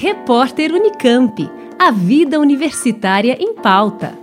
Repórter Unicamp. A vida universitária em pauta.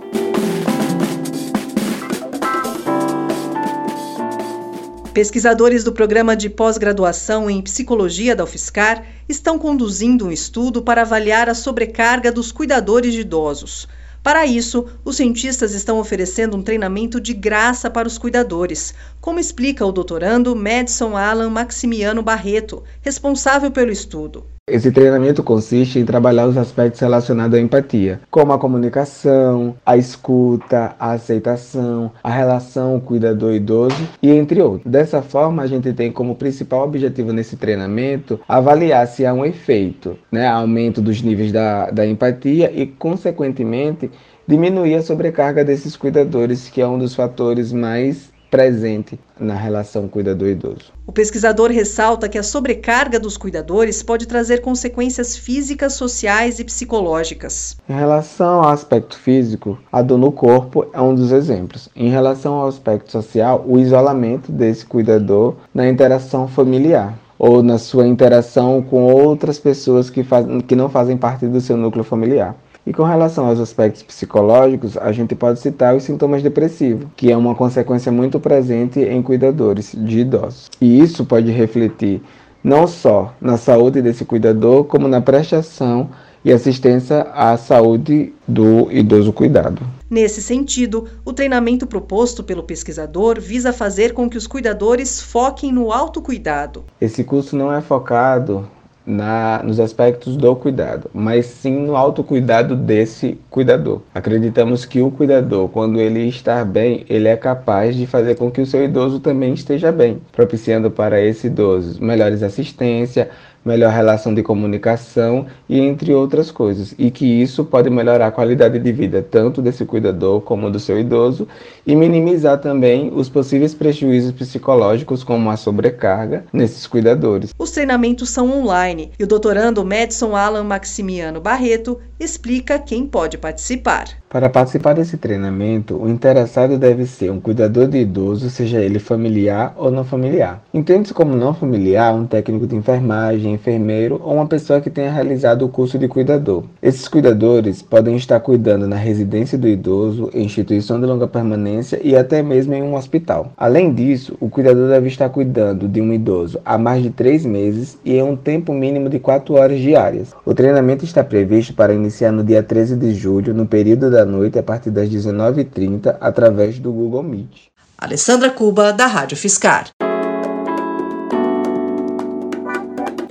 Pesquisadores do programa de pós-graduação em psicologia da UFSCar estão conduzindo um estudo para avaliar a sobrecarga dos cuidadores de idosos. Para isso, os cientistas estão oferecendo um treinamento de graça para os cuidadores, como explica o doutorando Madison Alan Maximiano Barreto, responsável pelo estudo. Esse treinamento consiste em trabalhar os aspectos relacionados à empatia, como a comunicação, a escuta, a aceitação, a relação cuidador-idoso e entre outros. Dessa forma, a gente tem como principal objetivo nesse treinamento avaliar se há um efeito, né, aumento dos níveis da, da empatia e, consequentemente, diminuir a sobrecarga desses cuidadores, que é um dos fatores mais presente na relação cuidador-idoso. O pesquisador ressalta que a sobrecarga dos cuidadores pode trazer consequências físicas, sociais e psicológicas. Em relação ao aspecto físico, a dor no corpo é um dos exemplos. Em relação ao aspecto social, o isolamento desse cuidador na interação familiar ou na sua interação com outras pessoas que, faz, que não fazem parte do seu núcleo familiar. E com relação aos aspectos psicológicos, a gente pode citar os sintomas depressivos, que é uma consequência muito presente em cuidadores de idosos. E isso pode refletir não só na saúde desse cuidador, como na prestação e assistência à saúde do idoso cuidado. Nesse sentido, o treinamento proposto pelo pesquisador visa fazer com que os cuidadores foquem no autocuidado. Esse curso não é focado na, nos aspectos do cuidado, mas sim no autocuidado desse cuidador. Acreditamos que o cuidador, quando ele está bem, ele é capaz de fazer com que o seu idoso também esteja bem, propiciando para esse idoso melhores assistência, melhor relação de comunicação e entre outras coisas. E que isso pode melhorar a qualidade de vida tanto desse cuidador como do seu idoso e minimizar também os possíveis prejuízos psicológicos como a sobrecarga nesses cuidadores. Os treinamentos são online e o doutorando Madison Alan Maximiano Barreto explica quem pode participar. Para participar desse treinamento, o interessado deve ser um cuidador de idoso, seja ele familiar ou não familiar. Entende-se como não familiar um técnico de enfermagem, enfermeiro ou uma pessoa que tenha realizado o curso de cuidador. Esses cuidadores podem estar cuidando na residência do idoso, em instituição de longa permanência e até mesmo em um hospital. Além disso, o cuidador deve estar cuidando de um idoso há mais de três meses e em um tempo mínimo de quatro horas diárias. O treinamento está previsto para iniciar no dia 13 de julho, no período da noite a partir das 19h30 através do Google Meet. Alessandra Cuba, da Rádio Fiscar.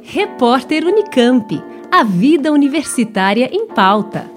Repórter Unicamp. A vida universitária em pauta.